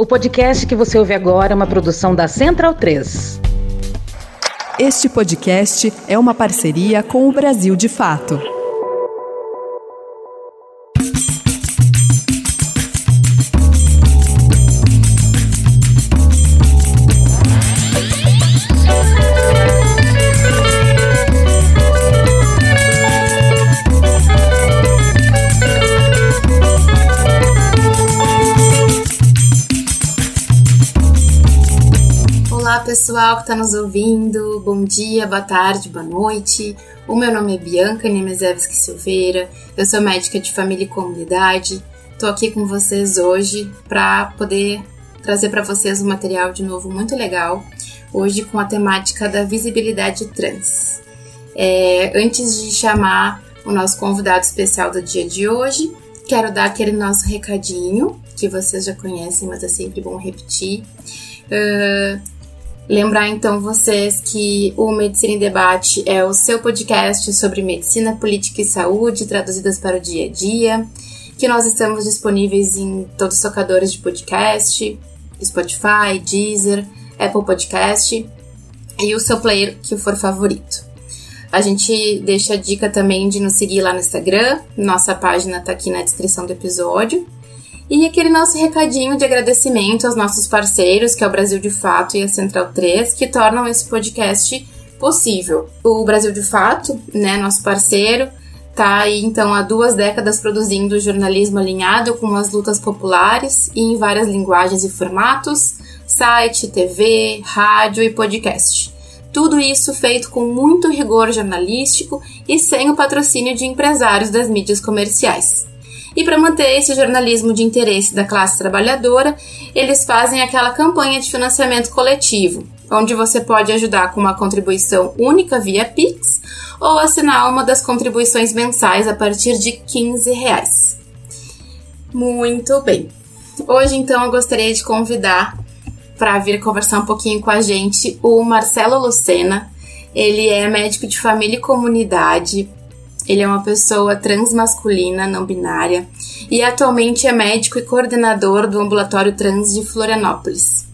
O podcast que você ouve agora é uma produção da Central 3. Este podcast é uma parceria com o Brasil de Fato. Pessoal que está nos ouvindo, bom dia, boa tarde, boa noite. O meu nome é Bianca Nemezevski Silveira, eu sou médica de família e comunidade. Estou aqui com vocês hoje para poder trazer para vocês um material de novo muito legal, hoje com a temática da visibilidade trans. É, antes de chamar o nosso convidado especial do dia de hoje, quero dar aquele nosso recadinho que vocês já conhecem, mas é sempre bom repetir. Uh, Lembrar então vocês que o Medicina em Debate é o seu podcast sobre medicina, política e saúde traduzidas para o dia a dia, que nós estamos disponíveis em todos os tocadores de podcast, Spotify, Deezer, Apple Podcast e o seu player que for favorito. A gente deixa a dica também de nos seguir lá no Instagram, nossa página está aqui na descrição do episódio. E aquele nosso recadinho de agradecimento aos nossos parceiros, que é o Brasil de Fato e a Central 3, que tornam esse podcast possível. O Brasil de Fato, né, nosso parceiro, tá aí então há duas décadas produzindo jornalismo alinhado com as lutas populares e em várias linguagens e formatos, site, TV, rádio e podcast. Tudo isso feito com muito rigor jornalístico e sem o patrocínio de empresários das mídias comerciais. E para manter esse jornalismo de interesse da classe trabalhadora, eles fazem aquela campanha de financiamento coletivo, onde você pode ajudar com uma contribuição única via Pix ou assinar uma das contribuições mensais a partir de 15 reais. Muito bem. Hoje, então, eu gostaria de convidar para vir conversar um pouquinho com a gente o Marcelo Lucena. Ele é médico de família e comunidade, ele é uma pessoa transmasculina, não binária, e atualmente é médico e coordenador do ambulatório trans de Florianópolis.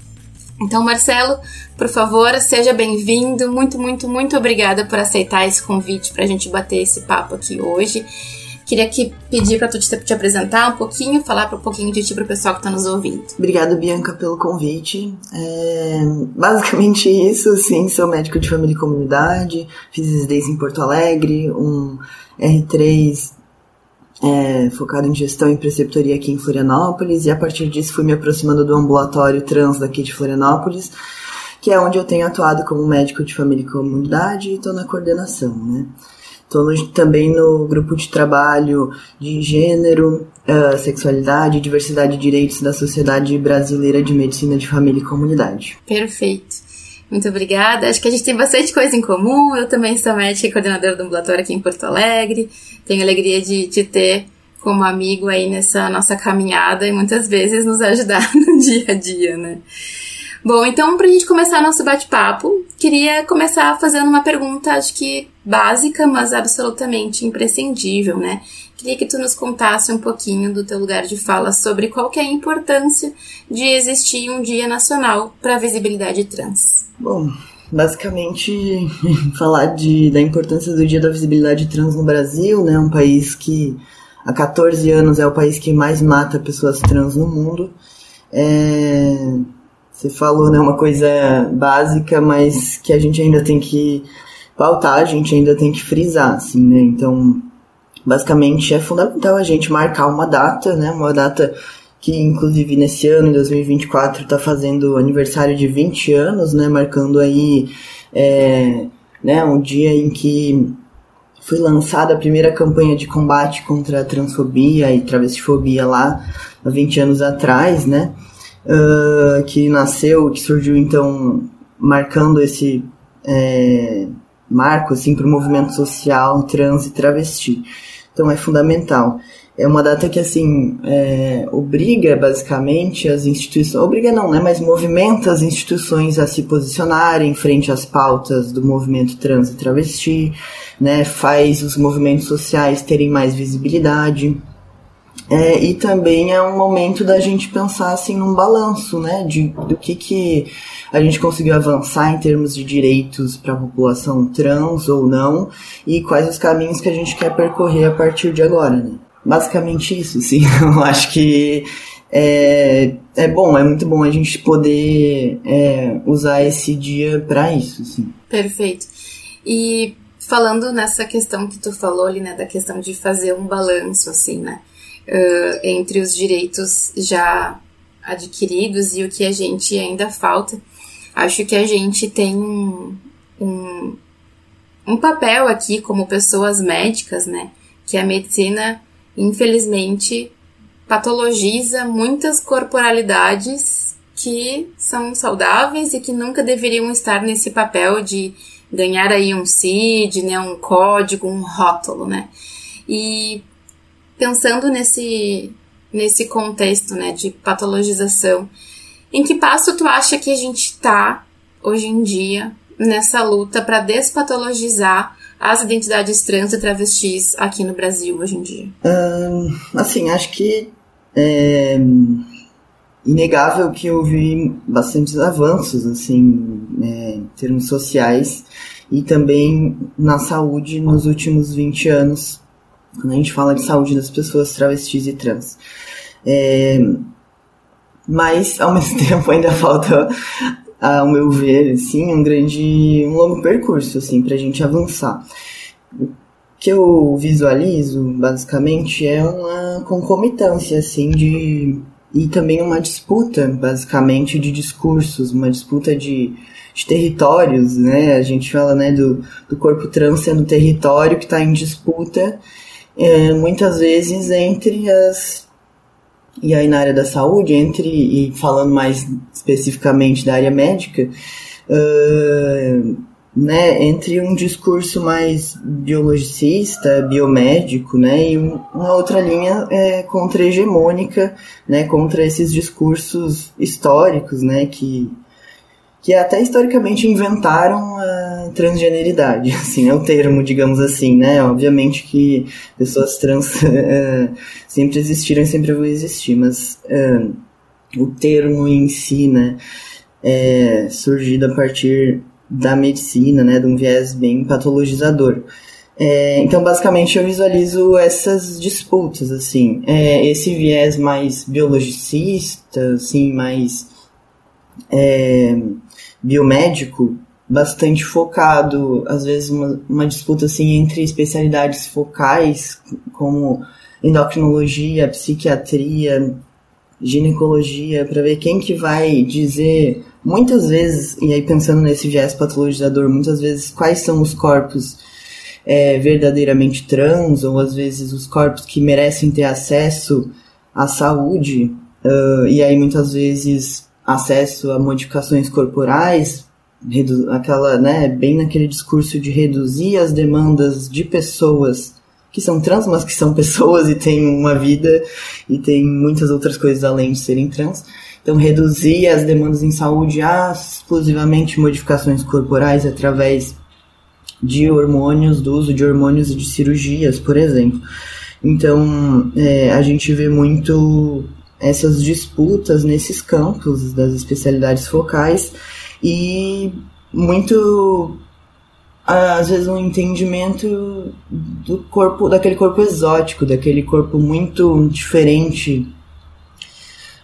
Então, Marcelo, por favor, seja bem-vindo. Muito, muito, muito obrigada por aceitar esse convite para a gente bater esse papo aqui hoje. Queria que pedir para tu te, te, apresentar um pouquinho, falar um pouquinho de ti para o pessoal que está nos ouvindo. Obrigada, Bianca, pelo convite. É, basicamente isso, sim, sou médico de família e comunidade, fiz residência em Porto Alegre, um R3 é, focado em gestão e preceptoria aqui em Florianópolis, e a partir disso fui me aproximando do ambulatório trans daqui de Florianópolis, que é onde eu tenho atuado como médico de família e comunidade e estou na coordenação, né? Estou também no grupo de trabalho de gênero, uh, sexualidade e diversidade de direitos da Sociedade Brasileira de Medicina de Família e Comunidade. Perfeito. Muito obrigada. Acho que a gente tem bastante coisa em comum. Eu também sou médica e coordenadora do ambulatório aqui em Porto Alegre. Tenho alegria de te ter como amigo aí nessa nossa caminhada e muitas vezes nos ajudar no dia a dia, né? Bom, então, para a gente começar nosso bate-papo, queria começar fazendo uma pergunta, acho que básica, mas absolutamente imprescindível, né? Queria que tu nos contasse um pouquinho do teu lugar de fala sobre qual que é a importância de existir um Dia Nacional para a Visibilidade Trans. Bom, basicamente falar de, da importância do Dia da Visibilidade Trans no Brasil, né? Um país que há 14 anos é o país que mais mata pessoas trans no mundo. É, você falou, né, uma coisa básica, mas que a gente ainda tem que pautar, a gente ainda tem que frisar, assim, né? Então, basicamente é fundamental a gente marcar uma data, né? Uma data que inclusive nesse ano, em 2024, está fazendo aniversário de 20 anos, né? Marcando aí é, né, um dia em que foi lançada a primeira campanha de combate contra a transfobia e travestifobia lá há 20 anos atrás, né? uh, que nasceu, que surgiu então marcando esse é, marco assim, para o movimento social trans e travesti. Então é fundamental. É uma data que assim é, obriga basicamente as instituições, obriga não, né, mas movimenta as instituições a se posicionarem frente às pautas do movimento trans e travesti, né, faz os movimentos sociais terem mais visibilidade. É, e também é um momento da gente pensar assim num balanço, né, de do que que a gente conseguiu avançar em termos de direitos para a população trans ou não e quais os caminhos que a gente quer percorrer a partir de agora, né? Basicamente isso, sim. Eu acho que é, é bom, é muito bom a gente poder é, usar esse dia para isso, sim. Perfeito. E falando nessa questão que tu falou ali, né, da questão de fazer um balanço, assim, né, uh, entre os direitos já adquiridos e o que a gente ainda falta, acho que a gente tem um, um, um papel aqui como pessoas médicas, né, que a medicina, infelizmente, patologiza muitas corporalidades que são saudáveis e que nunca deveriam estar nesse papel de ganhar aí um CID, né, um código, um rótulo, né? E pensando nesse nesse contexto, né, de patologização, em que passo tu acha que a gente está hoje em dia nessa luta para despatologizar as identidades trans e travestis aqui no Brasil hoje em dia? Assim, acho que é inegável que houve bastantes avanços, assim, é, em termos sociais e também na saúde nos últimos 20 anos, quando a gente fala de saúde das pessoas travestis e trans. É, mas, ao mesmo tempo, ainda falta, ao meu ver, assim, um grande, um longo percurso, assim, a gente avançar. O que eu visualizo, basicamente, é uma concomitância, assim, de e também uma disputa, basicamente, de discursos, uma disputa de, de territórios, né? A gente fala né, do, do corpo trans sendo território que está em disputa, é, muitas vezes entre as. E aí na área da saúde, entre, e falando mais especificamente da área médica, uh, né, entre um discurso mais biologicista, biomédico, né, e uma outra linha é, contra-hegemônica, né, contra esses discursos históricos, né, que, que até historicamente inventaram a transgeneridade, assim, é o termo, digamos assim, né, obviamente que pessoas trans é, sempre existiram e sempre vão existir, mas é, o termo em si, né, é surgido a partir da medicina, né, de um viés bem patologizador. É, então, basicamente, eu visualizo essas disputas, assim, é, esse viés mais biologicista, assim, mais é, biomédico, bastante focado, às vezes uma, uma disputa, assim, entre especialidades focais, como endocrinologia, psiquiatria, ginecologia, para ver quem que vai dizer muitas vezes, e aí pensando nesse viés patologizador, muitas vezes quais são os corpos é, verdadeiramente trans, ou às vezes os corpos que merecem ter acesso à saúde, uh, e aí muitas vezes acesso a modificações corporais, aquela, né, bem naquele discurso de reduzir as demandas de pessoas que são trans, mas que são pessoas e têm uma vida e têm muitas outras coisas além de serem trans. Então, reduzir as demandas em saúde a exclusivamente modificações corporais através de hormônios, do uso de hormônios e de cirurgias, por exemplo. Então, é, a gente vê muito essas disputas nesses campos das especialidades focais e muito às vezes um entendimento do corpo daquele corpo exótico daquele corpo muito diferente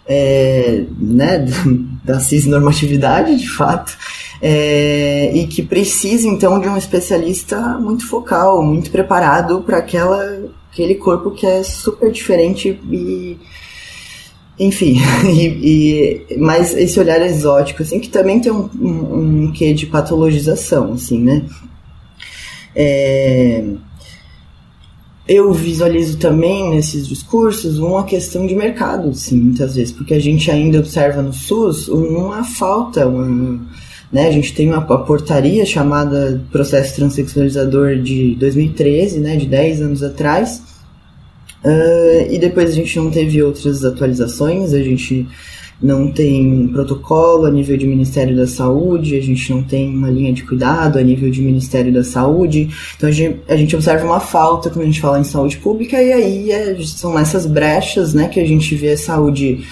é, né, da cisnormatividade, de fato, é, e que precisa então de um especialista muito focal, muito preparado para aquele corpo que é super diferente e enfim, e, e, mas esse olhar exótico, assim, que também tem um, um, um quê de patologização, assim, né? É, eu visualizo também nesses discursos uma questão de mercado, sim, muitas vezes, porque a gente ainda observa no SUS uma falta, uma, né, a gente tem uma, uma portaria chamada Processo Transsexualizador de 2013, né, de 10 anos atrás, uh, e depois a gente não teve outras atualizações, a gente não tem protocolo a nível de Ministério da Saúde, a gente não tem uma linha de cuidado a nível de Ministério da Saúde. Então a gente, a gente observa uma falta quando a gente fala em saúde pública, e aí é, são essas brechas né, que a gente vê a saúde.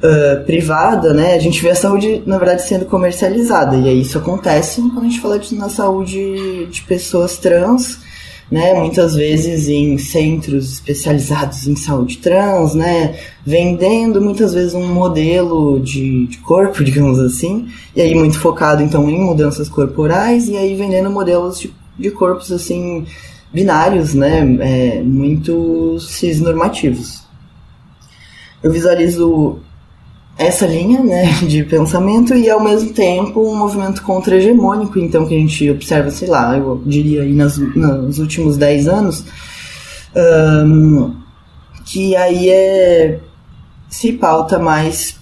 Uh, privada, né, a gente vê a saúde, na verdade, sendo comercializada. E aí isso acontece quando a gente fala de, na saúde de pessoas trans, né, muitas vezes em centros especializados em saúde trans, né, vendendo muitas vezes um modelo de, de, corpo, digamos assim, e aí muito focado então em mudanças corporais e aí vendendo modelos de, de corpos assim binários, né, é, muito cisnormativos. Eu visualizo essa linha né, de pensamento e ao mesmo tempo um movimento contra-hegemônico, então que a gente observa, sei lá, eu diria aí nas, nos últimos 10 anos, um, que aí é, se pauta mais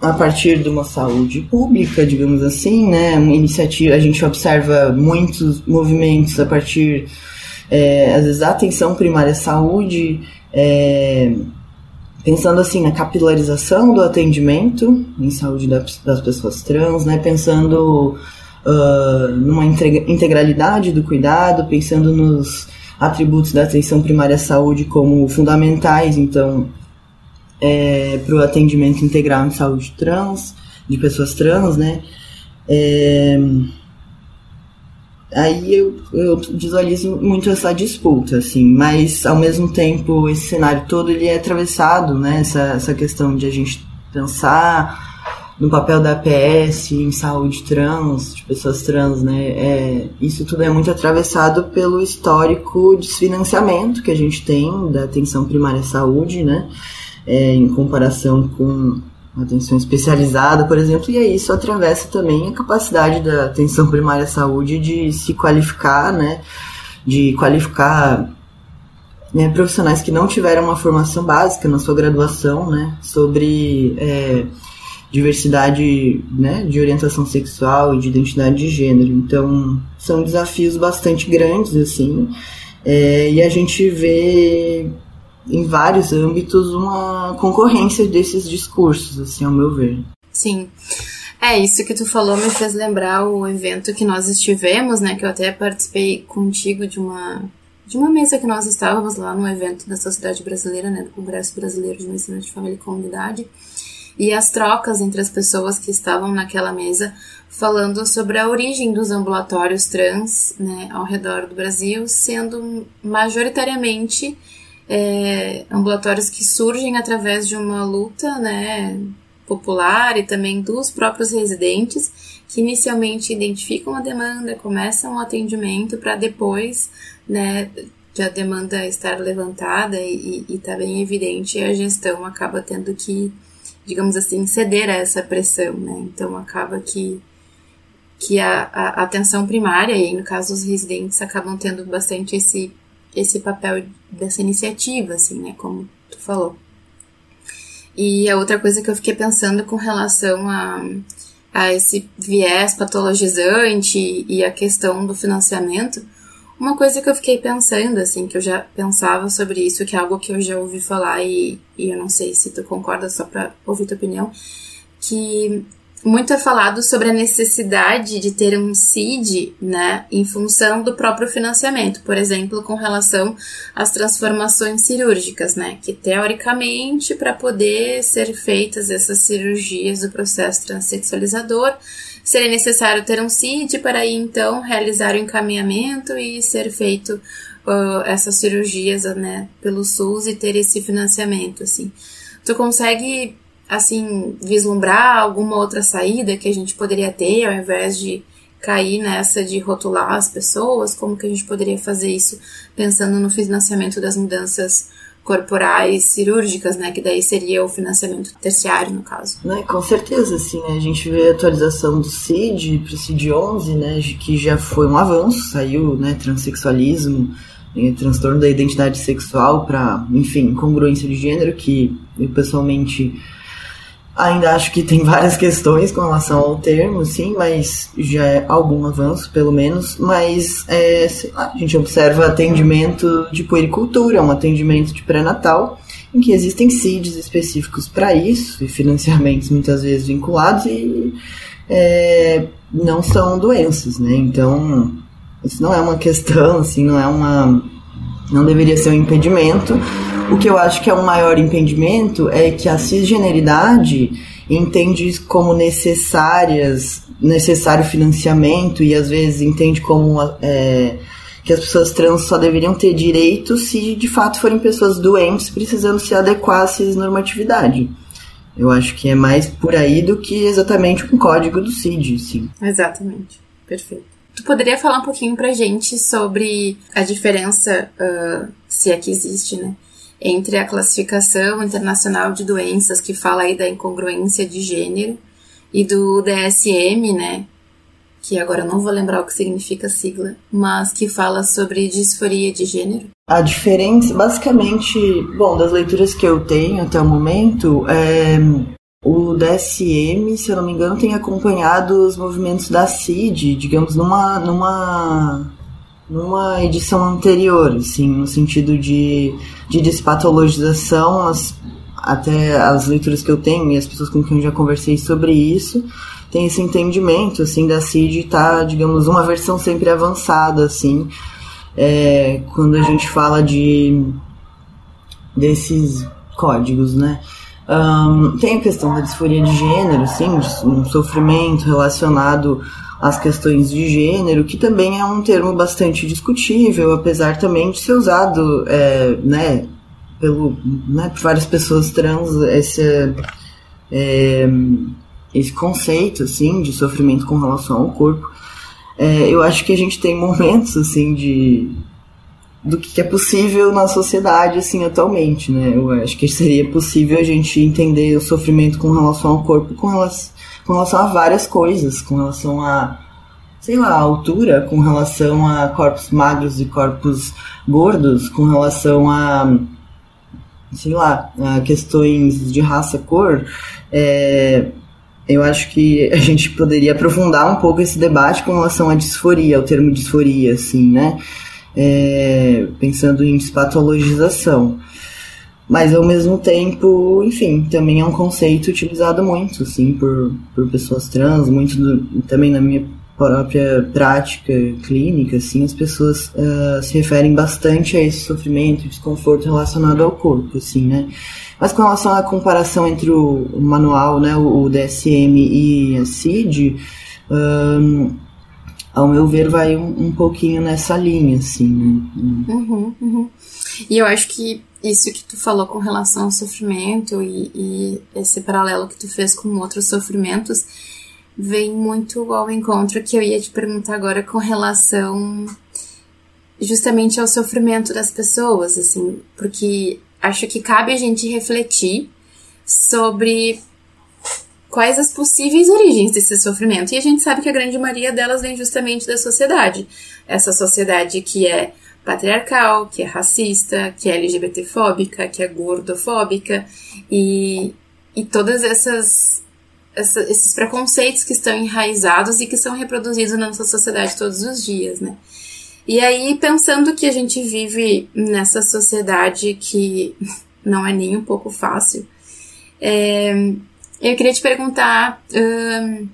a partir de uma saúde pública, digamos assim, né, uma iniciativa, a gente observa muitos movimentos a partir, é, às vezes, da atenção primária à saúde, é, pensando assim na capilarização do atendimento em saúde das pessoas trans, né? Pensando uh, numa integralidade do cuidado, pensando nos atributos da atenção primária à saúde como fundamentais, então, é, para o atendimento integral em saúde trans, de pessoas trans, né? É, aí eu, eu visualizo muito essa disputa, assim, mas ao mesmo tempo esse cenário todo ele é atravessado, né, essa, essa questão de a gente pensar no papel da APS em saúde trans, de pessoas trans, né, é, isso tudo é muito atravessado pelo histórico desfinanciamento que a gente tem da atenção primária à saúde, né, é, em comparação com atenção especializada, por exemplo, e aí isso atravessa também a capacidade da atenção primária à saúde de se qualificar, né, de qualificar né, profissionais que não tiveram uma formação básica na sua graduação, né, sobre é, diversidade, né, de orientação sexual e de identidade de gênero. Então, são desafios bastante grandes, assim, é, e a gente vê em vários âmbitos uma concorrência desses discursos, assim, ao meu ver. Sim. É, isso que tu falou me fez lembrar o evento que nós estivemos, né, que eu até participei contigo de uma de uma mesa que nós estávamos lá no evento da Sociedade Brasileira, né, do Congresso Brasileiro de Medicina de Família e Comunidade, e as trocas entre as pessoas que estavam naquela mesa falando sobre a origem dos ambulatórios trans, né, ao redor do Brasil, sendo majoritariamente é, ambulatórios que surgem através de uma luta né, popular e também dos próprios residentes, que inicialmente identificam a demanda, começam o atendimento para depois né, de a demanda estar levantada e está bem evidente, a gestão acaba tendo que, digamos assim, ceder a essa pressão. Né? Então acaba que que a, a atenção primária, e no caso os residentes acabam tendo bastante esse esse papel dessa iniciativa, assim, né, como tu falou. E a outra coisa que eu fiquei pensando com relação a, a esse viés patologizante e a questão do financiamento, uma coisa que eu fiquei pensando, assim, que eu já pensava sobre isso, que é algo que eu já ouvi falar e, e eu não sei se tu concorda, só para ouvir tua opinião, que muito é falado sobre a necessidade de ter um CID, né, em função do próprio financiamento, por exemplo, com relação às transformações cirúrgicas, né, que teoricamente para poder ser feitas essas cirurgias do processo transexualizador, seria necessário ter um CID para aí então realizar o encaminhamento e ser feito uh, essas cirurgias, né, pelo SUS e ter esse financiamento, assim. Tu consegue assim, vislumbrar alguma outra saída que a gente poderia ter ao invés de cair nessa de rotular as pessoas? Como que a gente poderia fazer isso pensando no financiamento das mudanças corporais cirúrgicas, né? Que daí seria o financiamento terciário, no caso. Né, com certeza, assim, né? A gente vê a atualização do CID para o CID 11, né? Que já foi um avanço, saiu, né? Transsexualismo, né, transtorno da identidade sexual para, enfim, congruência de gênero, que eu pessoalmente Ainda acho que tem várias questões com relação ao termo, sim, mas já é algum avanço, pelo menos. Mas é, a gente observa atendimento de puericultura, um atendimento de pré-natal, em que existem CIDs específicos para isso e financiamentos muitas vezes vinculados e é, não são doenças, né? Então, isso não é uma questão, assim, não é uma. Não deveria ser um impedimento. O que eu acho que é um maior impedimento é que a cisgeneridade entende como necessárias, necessário financiamento e às vezes entende como é, que as pessoas trans só deveriam ter direitos se de fato forem pessoas doentes precisando se adequar à cisnormatividade. Eu acho que é mais por aí do que exatamente um código do CID, sim. Exatamente. Perfeito. Tu poderia falar um pouquinho pra gente sobre a diferença, uh, se é que existe, né? Entre a classificação internacional de doenças, que fala aí da incongruência de gênero, e do DSM, né? que agora não vou lembrar o que significa a sigla, mas que fala sobre disforia de gênero. A diferença, basicamente, bom, das leituras que eu tenho até o momento, é, o DSM, se eu não me engano, tem acompanhado os movimentos da CID, digamos, numa, numa, numa edição anterior, assim, no sentido de, de despatologização, as, até as leituras que eu tenho e as pessoas com quem eu já conversei sobre isso, tem esse entendimento, assim, da CID tá, digamos, uma versão sempre avançada, assim, é, quando a gente fala de desses códigos, né? Um, tem a questão da disforia de gênero, sim, um sofrimento relacionado às questões de gênero, que também é um termo bastante discutível, apesar também de ser usado, é, né, pelo, né, por várias pessoas trans, esse, é, esse conceito, assim, de sofrimento com relação ao corpo. É, eu acho que a gente tem momentos, assim, de do que é possível na sociedade, assim, atualmente, né? Eu acho que seria possível a gente entender o sofrimento com relação ao corpo, com relação, com relação a várias coisas, com relação a, sei lá, a altura, com relação a corpos magros e corpos gordos, com relação a, sei lá, a questões de raça, cor, é, eu acho que a gente poderia aprofundar um pouco esse debate com relação à disforia, o termo disforia, assim, né? É, pensando em despatologização. Mas ao mesmo tempo, enfim, também é um conceito utilizado muito, assim, por, por pessoas trans, muito do, também na minha própria prática clínica, assim, as pessoas uh, se referem bastante a esse sofrimento e desconforto relacionado ao corpo, assim, né? Mas com relação à comparação entre o, manual, né, o, DSM e a CID, um, ao meu ver, vai um, um, pouquinho nessa linha, assim, né? Uhum, uhum. E eu acho que isso que tu falou com relação ao sofrimento e, e esse paralelo que tu fez com outros sofrimentos vem muito ao encontro que eu ia te perguntar agora com relação justamente ao sofrimento das pessoas, assim, porque acho que cabe a gente refletir sobre quais as possíveis origens desse sofrimento. E a gente sabe que a grande maioria delas vem justamente da sociedade. Essa sociedade que é patriarcal, que é racista, que é LGBTfóbica, que é gordofóbica e, e todas essas essa, esses preconceitos que estão enraizados e que são reproduzidos na nossa sociedade todos os dias, né? E aí, pensando que a gente vive nessa sociedade que não é nem um pouco fácil, é, eu queria te perguntar um,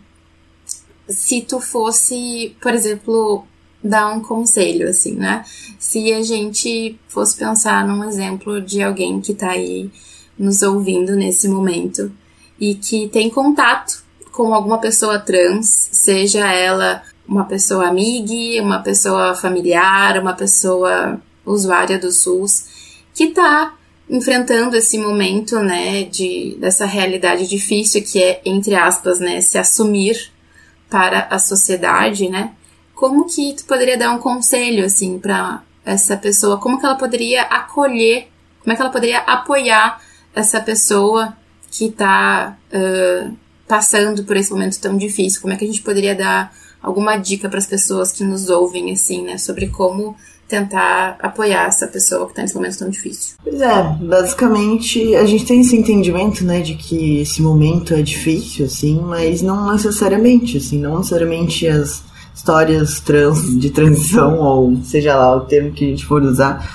se tu fosse, por exemplo, dar um conselho, assim, né? Se a gente fosse pensar num exemplo de alguém que tá aí nos ouvindo nesse momento e que tem contato com alguma pessoa trans, seja ela uma pessoa amiga, uma pessoa familiar, uma pessoa usuária do SUS, que está enfrentando esse momento, né, de dessa realidade difícil que é entre aspas, né, se assumir para a sociedade, né? Como que tu poderia dar um conselho assim para essa pessoa? Como que ela poderia acolher? Como é que ela poderia apoiar essa pessoa que está uh, passando por esse momento tão difícil? Como é que a gente poderia dar alguma dica para as pessoas que nos ouvem, assim, né, sobre como tentar apoiar essa pessoa que está nesse momento tão difícil? Pois é, basicamente a gente tem esse entendimento, né, de que esse momento é difícil, assim, mas não necessariamente, assim, não necessariamente as histórias trans de transição ou seja lá o termo que a gente for usar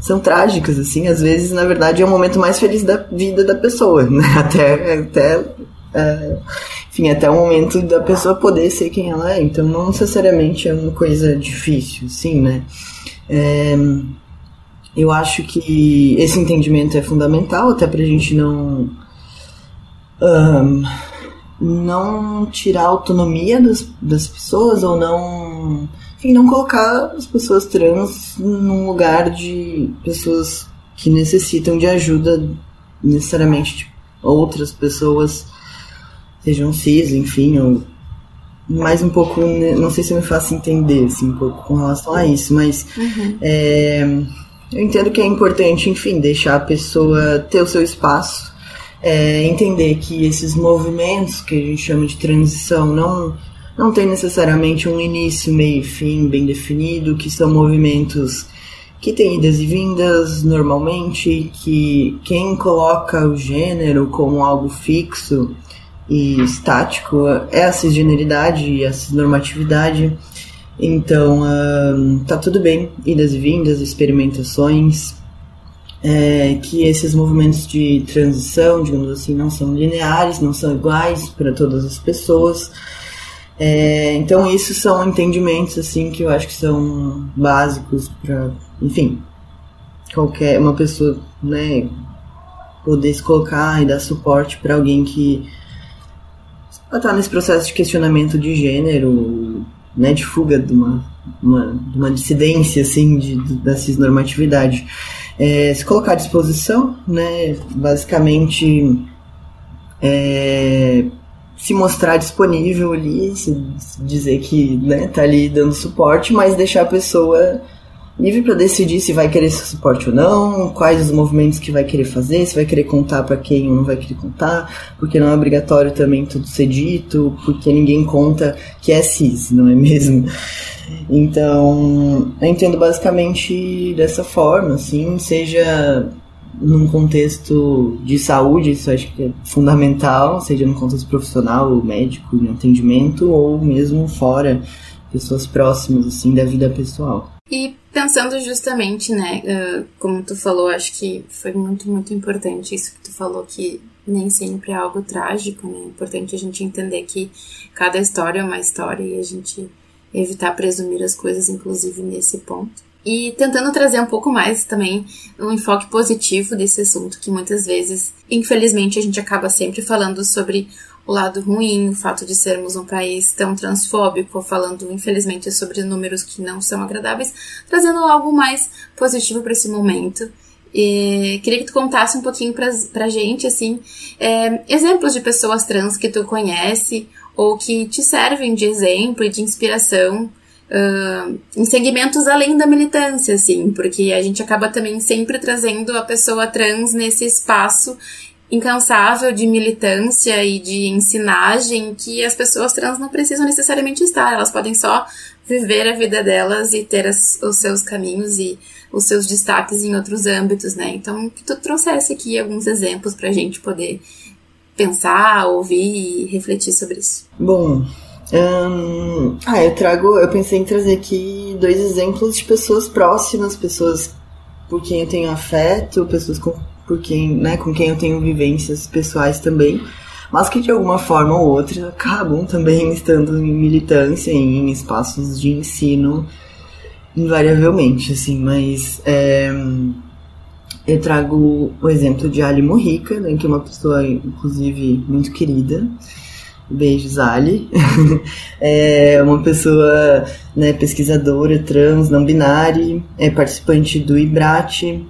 são trágicas, assim, às vezes, na verdade, é o momento mais feliz da vida da pessoa, né? Até, até é, enfim, até o momento da pessoa poder ser quem ela é. Então, não necessariamente é uma coisa difícil, sim, né? É, eu acho que esse entendimento é fundamental, até pra gente não. Um, não tirar a autonomia das, das pessoas ou não. Enfim, não colocar as pessoas trans num lugar de pessoas que necessitam de ajuda, necessariamente de outras pessoas sejam cis, enfim, ou mais um pouco, não sei se eu me faço entender, assim, um pouco com relação a isso, mas uhum. é, eu entendo que é importante, enfim, deixar a pessoa ter o seu espaço, é, entender que esses movimentos que a gente chama de transição não, não tem necessariamente um início, meio e fim bem definido, que são movimentos que têm idas e vindas normalmente, que quem coloca o gênero como algo fixo e estático é a cisgeneridade e a cisnormatividade. Então, um, tá tudo bem, idas e vindas, experimentações, é, que esses movimentos de transição, digamos assim, não são lineares, não são iguais para todas as pessoas. É, então, isso são entendimentos assim que eu acho que são básicos para, enfim, qualquer uma pessoa, né, poder se colocar e dar suporte para alguém que ela tá nesse processo de questionamento de gênero, né, de fuga de uma, uma, de uma dissidência, assim, de, de, da cisnormatividade. É, se colocar à disposição, né, basicamente é, se mostrar disponível ali, dizer que né, tá ali dando suporte, mas deixar a pessoa livre para decidir se vai querer esse suporte ou não, quais os movimentos que vai querer fazer, se vai querer contar para quem ou não vai querer contar, porque não é obrigatório também tudo ser dito, porque ninguém conta que é cis, não é mesmo? Então, eu entendo basicamente dessa forma, assim, seja num contexto de saúde, isso acho que é fundamental, seja no contexto profissional, médico, de atendimento, ou mesmo fora, pessoas próximas, assim, da vida pessoal. E pensando justamente, né, uh, como tu falou, acho que foi muito, muito importante isso que tu falou, que nem sempre é algo trágico, né? É importante a gente entender que cada história é uma história e a gente evitar presumir as coisas, inclusive nesse ponto. E tentando trazer um pouco mais também um enfoque positivo desse assunto, que muitas vezes, infelizmente, a gente acaba sempre falando sobre o lado ruim, o fato de sermos um país tão transfóbico, falando infelizmente sobre números que não são agradáveis, trazendo algo mais positivo para esse momento. E queria que tu contasse um pouquinho pra, pra gente, assim, é, exemplos de pessoas trans que tu conhece ou que te servem de exemplo e de inspiração uh, em segmentos além da militância, assim, porque a gente acaba também sempre trazendo a pessoa trans nesse espaço incansável de militância e de ensinagem que as pessoas trans não precisam necessariamente estar, elas podem só viver a vida delas e ter as, os seus caminhos e os seus destaques em outros âmbitos, né? Então, que tu trouxesse aqui alguns exemplos para a gente poder pensar, ouvir e refletir sobre isso. Bom, hum, ah, eu trago, eu pensei em trazer aqui dois exemplos de pessoas próximas, pessoas por quem eu tenho afeto, pessoas com por quem, né, com quem eu tenho vivências pessoais também, mas que de alguma forma ou outra acabam também estando em militância em espaços de ensino invariavelmente, assim, mas é, eu trago o exemplo de Ali Morrica, né, que é uma pessoa, inclusive, muito querida, Beijos, Ali. é uma pessoa né, pesquisadora trans, não binária, é participante do IBRAT,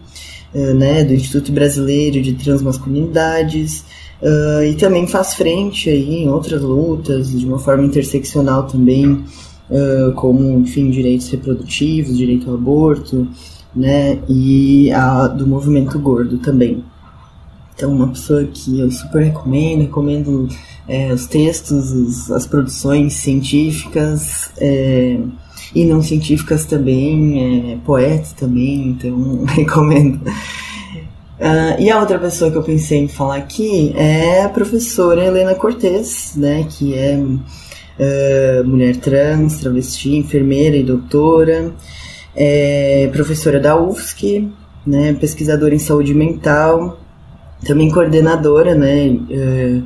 né, do Instituto Brasileiro de Transmasculinidades, uh, e também faz frente aí em outras lutas, de uma forma interseccional também, uh, como, enfim, direitos reprodutivos, direito ao aborto, né, e a, do movimento gordo também. Então, uma pessoa que eu super recomendo, recomendo é, os textos, os, as produções científicas, é, e não científicas também, é, poetas também, então recomendo. Uh, e a outra pessoa que eu pensei em falar aqui é a professora Helena Cortez, né, que é uh, mulher trans, travesti, enfermeira e doutora, é professora da UFSC, né, pesquisadora em saúde mental, também coordenadora, né, é,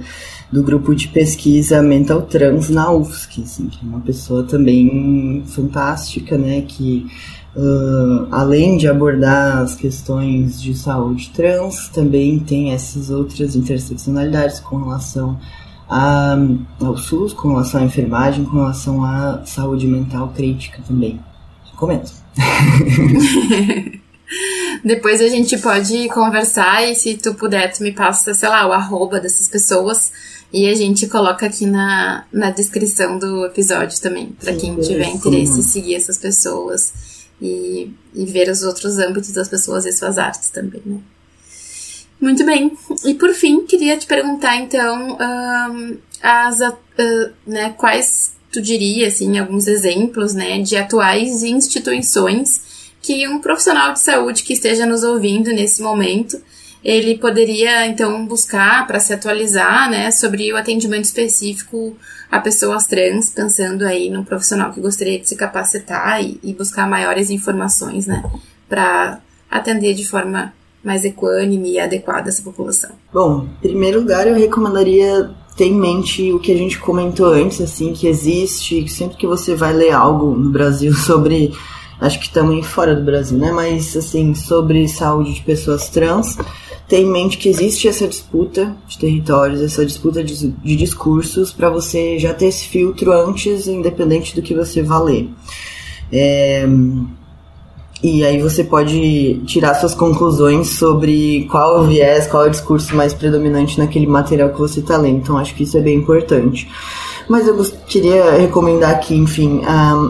do grupo de pesquisa Mental Trans na UFSC, assim, que é uma pessoa também fantástica, né, que uh, além de abordar as questões de saúde trans, também tem essas outras interseccionalidades com relação a, ao SUS, com relação à enfermagem, com relação à saúde mental crítica também. Comento. Depois a gente pode conversar e se tu puder, tu me passa, sei lá, o arroba dessas pessoas e a gente coloca aqui na, na descrição do episódio também, para quem tiver interesse em seguir essas pessoas e, e ver os outros âmbitos das pessoas e suas artes também, né? Muito bem. E por fim, queria te perguntar então um, as, uh, né, quais tu diria, assim, alguns exemplos, né, de atuais instituições que um profissional de saúde que esteja nos ouvindo nesse momento ele poderia então buscar para se atualizar, né, sobre o atendimento específico a pessoas trans, pensando aí num profissional que gostaria de se capacitar e, e buscar maiores informações, né, para atender de forma mais equânime e adequada essa população. Bom, em primeiro lugar, eu recomendaria ter em mente o que a gente comentou antes, assim, que existe, sempre que você vai ler algo no Brasil sobre acho que também fora do Brasil, né? Mas assim, sobre saúde de pessoas trans, ter em mente que existe essa disputa de territórios, essa disputa de, de discursos, para você já ter esse filtro antes, independente do que você vá ler. É, e aí você pode tirar suas conclusões sobre qual o viés, qual o discurso mais predominante naquele material que você está lendo. Então acho que isso é bem importante. Mas eu queria recomendar aqui, enfim,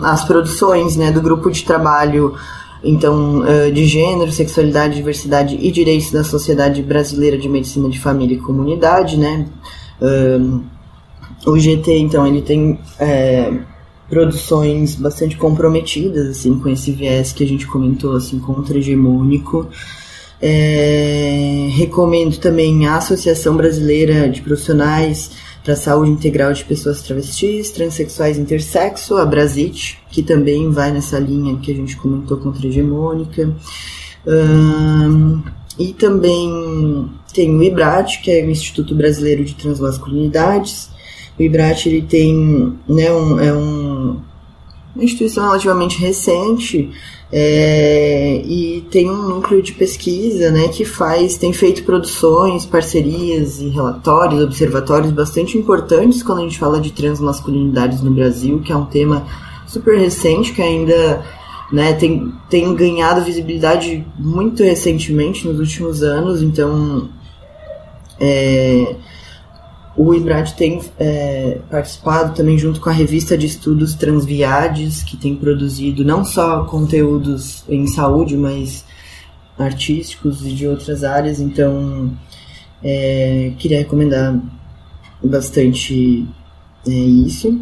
as produções né, do grupo de trabalho então, uh, de gênero, sexualidade, diversidade e direitos da Sociedade Brasileira de Medicina de Família e Comunidade, né? O GT, então, ele tem é, produções bastante comprometidas, assim, com esse viés que a gente comentou, assim, contra-hegemônico. É, recomendo também a Associação Brasileira de Profissionais para a Saúde Integral de Pessoas Travestis, Transsexuais Intersexo, a Brasit, que também vai nessa linha que a gente comentou contra-hegemônica. Um, e também tem o IBRAT, que é o Instituto Brasileiro de Transmasculinidades. O IBRAT ele tem, né, um, é um, uma instituição relativamente recente, é, e tem um núcleo de pesquisa né, que faz, tem feito produções, parcerias e relatórios, observatórios bastante importantes quando a gente fala de transmasculinidades no Brasil, que é um tema super recente que ainda né, tem, tem ganhado visibilidade muito recentemente, nos últimos anos, então é, o IBRAD tem é, participado também junto com a revista de estudos Transviades, que tem produzido não só conteúdos em saúde, mas artísticos e de outras áreas. Então, é, queria recomendar bastante é, isso.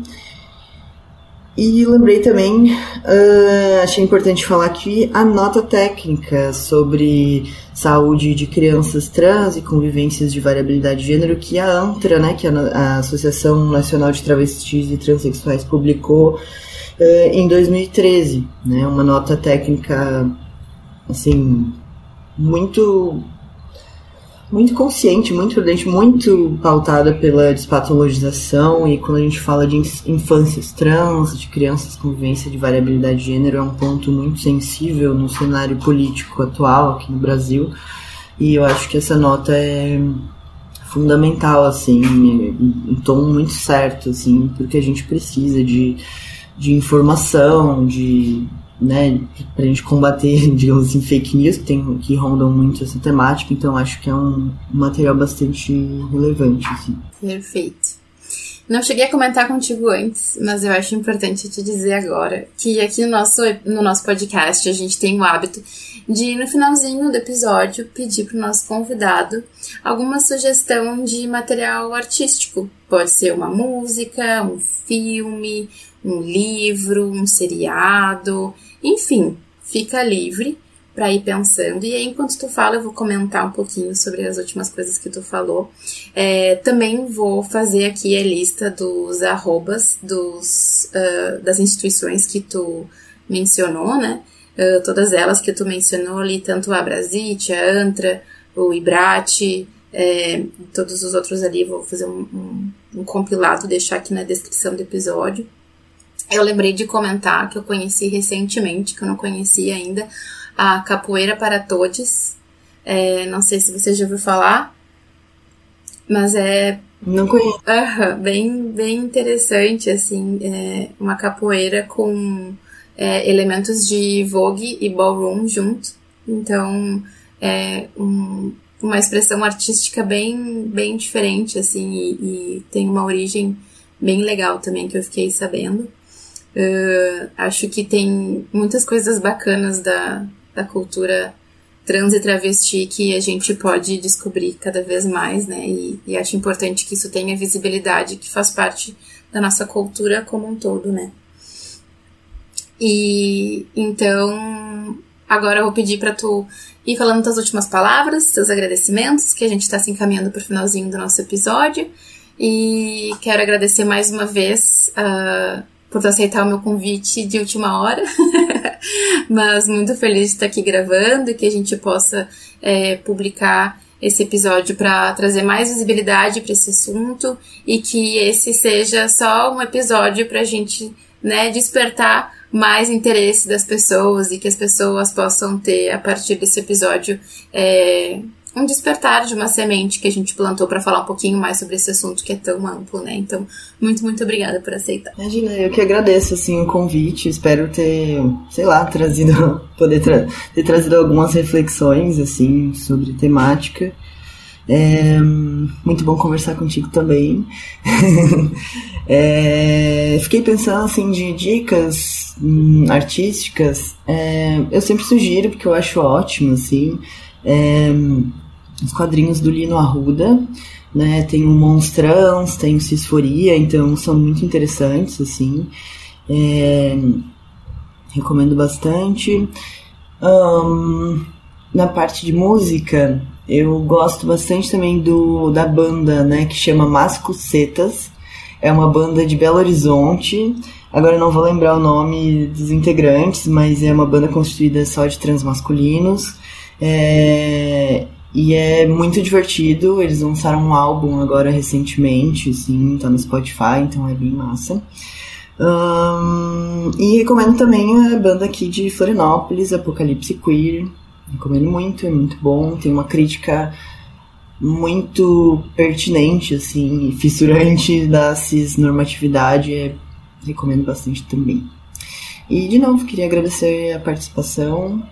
E lembrei também, uh, achei importante falar aqui a nota técnica sobre saúde de crianças trans e convivências de variabilidade de gênero que a ANTRA, né, que é a Associação Nacional de Travestis e Transsexuais, publicou uh, em 2013, né, uma nota técnica assim muito muito consciente, muito prudente, muito pautada pela despatologização. E quando a gente fala de infâncias trans, de crianças com vivência de variabilidade de gênero, é um ponto muito sensível no cenário político atual aqui no Brasil. E eu acho que essa nota é fundamental, assim, um tom muito certo, assim, porque a gente precisa de, de informação, de né, pra gente combater, digamos assim, fake news que, tem, que rondam muito essa temática, então acho que é um material bastante relevante, assim. Perfeito. Não cheguei a comentar contigo antes, mas eu acho importante te dizer agora que aqui no nosso, no nosso podcast a gente tem o hábito de, no finalzinho do episódio, pedir para o nosso convidado alguma sugestão de material artístico. Pode ser uma música, um filme, um livro, um seriado, enfim, fica livre para ir pensando. E aí, enquanto tu fala, eu vou comentar um pouquinho sobre as últimas coisas que tu falou. É, também vou fazer aqui a lista dos arrobas dos, uh, das instituições que tu mencionou, né? uh, todas elas que tu mencionou ali, tanto a Brasite, a Antra, o Ibrate, é, todos os outros ali, vou fazer um, um, um compilado, deixar aqui na descrição do episódio. Eu lembrei de comentar que eu conheci recentemente, que eu não conhecia ainda, a Capoeira para Todes. É, não sei se você já ouviu falar, mas é. Não conheço. Uh, bem, bem interessante, assim. É uma capoeira com é, elementos de vogue e ballroom junto. Então, é um, uma expressão artística bem, bem diferente, assim, e, e, tem uma origem bem legal também que eu fiquei sabendo. Uh, acho que tem muitas coisas bacanas da, da cultura trans e travesti que a gente pode descobrir cada vez mais, né? E, e acho importante que isso tenha visibilidade, que faz parte da nossa cultura como um todo, né? E então, agora eu vou pedir para tu ir falando tuas últimas palavras, seus agradecimentos, que a gente está se encaminhando para o finalzinho do nosso episódio. E quero agradecer mais uma vez uh, por aceitar o meu convite de última hora. Mas muito feliz de estar aqui gravando e que a gente possa é, publicar esse episódio para trazer mais visibilidade para esse assunto e que esse seja só um episódio para a gente né, despertar mais interesse das pessoas e que as pessoas possam ter, a partir desse episódio, é, um despertar de uma semente que a gente plantou para falar um pouquinho mais sobre esse assunto que é tão amplo, né? Então, muito, muito obrigada por aceitar. Imagina, eu que agradeço, assim, o convite. Espero ter, sei lá, trazido, poder tra ter trazido algumas reflexões, assim, sobre temática. É muito bom conversar contigo também. é, fiquei pensando assim de dicas hum, artísticas. É, eu sempre sugiro porque eu acho ótimo assim. Os quadrinhos do Lino Arruda, né? Tem o Monstrãos, tem o Cisforia, então são muito interessantes assim. É, recomendo bastante. Um, na parte de música, eu gosto bastante também do da banda, né, que chama Mascucetas. É uma banda de Belo Horizonte. Agora eu não vou lembrar o nome dos integrantes, mas é uma banda constituída só de transmasculinos. É, e é muito divertido. Eles lançaram um álbum agora recentemente, assim, tá no Spotify, então é bem massa. Um, e recomendo também a banda aqui de Florianópolis, Apocalipse Queer. Recomendo muito, é muito bom. Tem uma crítica muito pertinente, assim, fissurante da cisnormatividade. É, recomendo bastante também. E, de novo, queria agradecer a participação.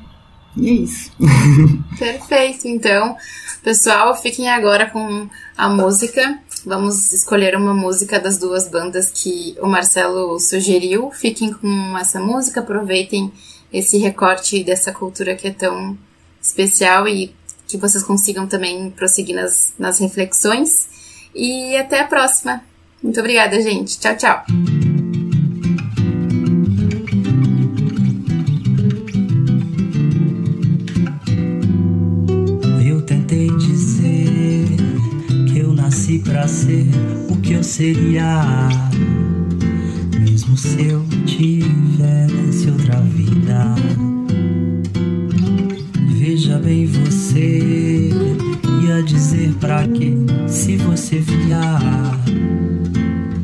E é isso. Perfeito, então. Pessoal, fiquem agora com a música. Vamos escolher uma música das duas bandas que o Marcelo sugeriu. Fiquem com essa música, aproveitem esse recorte dessa cultura que é tão especial e que vocês consigam também prosseguir nas, nas reflexões. E até a próxima. Muito obrigada, gente. Tchau, tchau. Para ser o que eu seria, mesmo se eu tivesse outra vida. Veja bem, você ia dizer pra quê se você vier.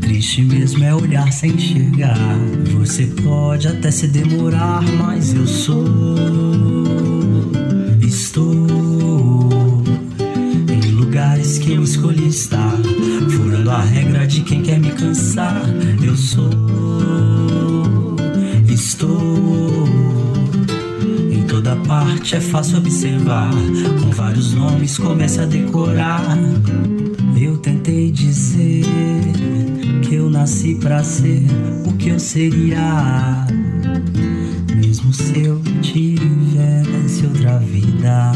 Triste mesmo é olhar sem enxergar. Você pode até se demorar, mas eu sou. Estar. Furando a regra de quem quer me cansar. Eu sou. Estou toda parte é fácil observar. Com vários nomes comece a decorar. Eu tentei dizer que eu nasci para ser o que eu seria. Mesmo se eu tivesse outra vida.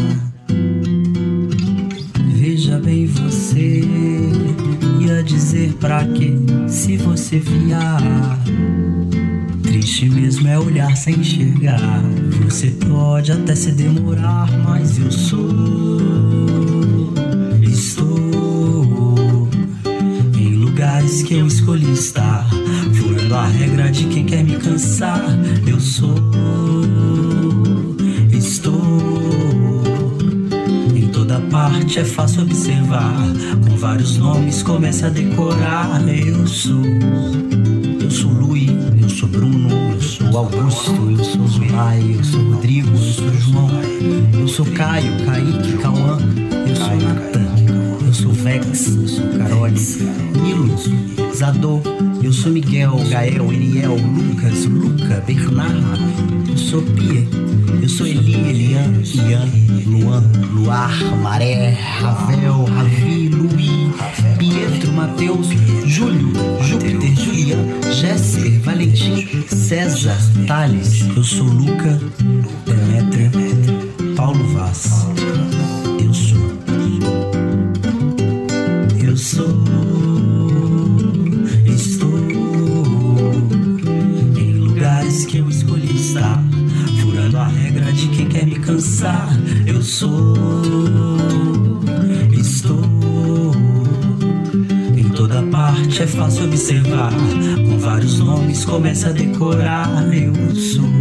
Pra quê se você vier. Triste mesmo é olhar sem enxergar. Você pode até se demorar, mas eu sou. Estou em lugares que eu escolhi estar. Furando a regra de quem quer me cansar. Eu sou, É fácil observar. Com vários nomes, comece a decorar. Eu sou, eu sou Luiz, eu sou Bruno, eu sou Augusto, eu sou Zulay, eu sou Rodrigo, eu sou João, eu sou Caio, Kaique, Cauã, eu sou Natan. Eu sou Vex, eu sou Carolis, Nilos, Zador, eu sou Miguel, Gael, Eniel, Lucas, Luca, Bernardo, eu sou Pia, eu sou Eli, Elian, Ian, Luan, Luar, Maré, Ravel, Ravi, Luí, Pietro, Mateus, Júlio, Júpiter, Julian, Jéssica, Valentim, César, Thales, eu sou Luca, Demétria, Paulo Vaz, eu sou. Eu sou, Eu sou, estou em toda parte, é fácil observar. Com vários nomes, comece a decorar. Eu sou.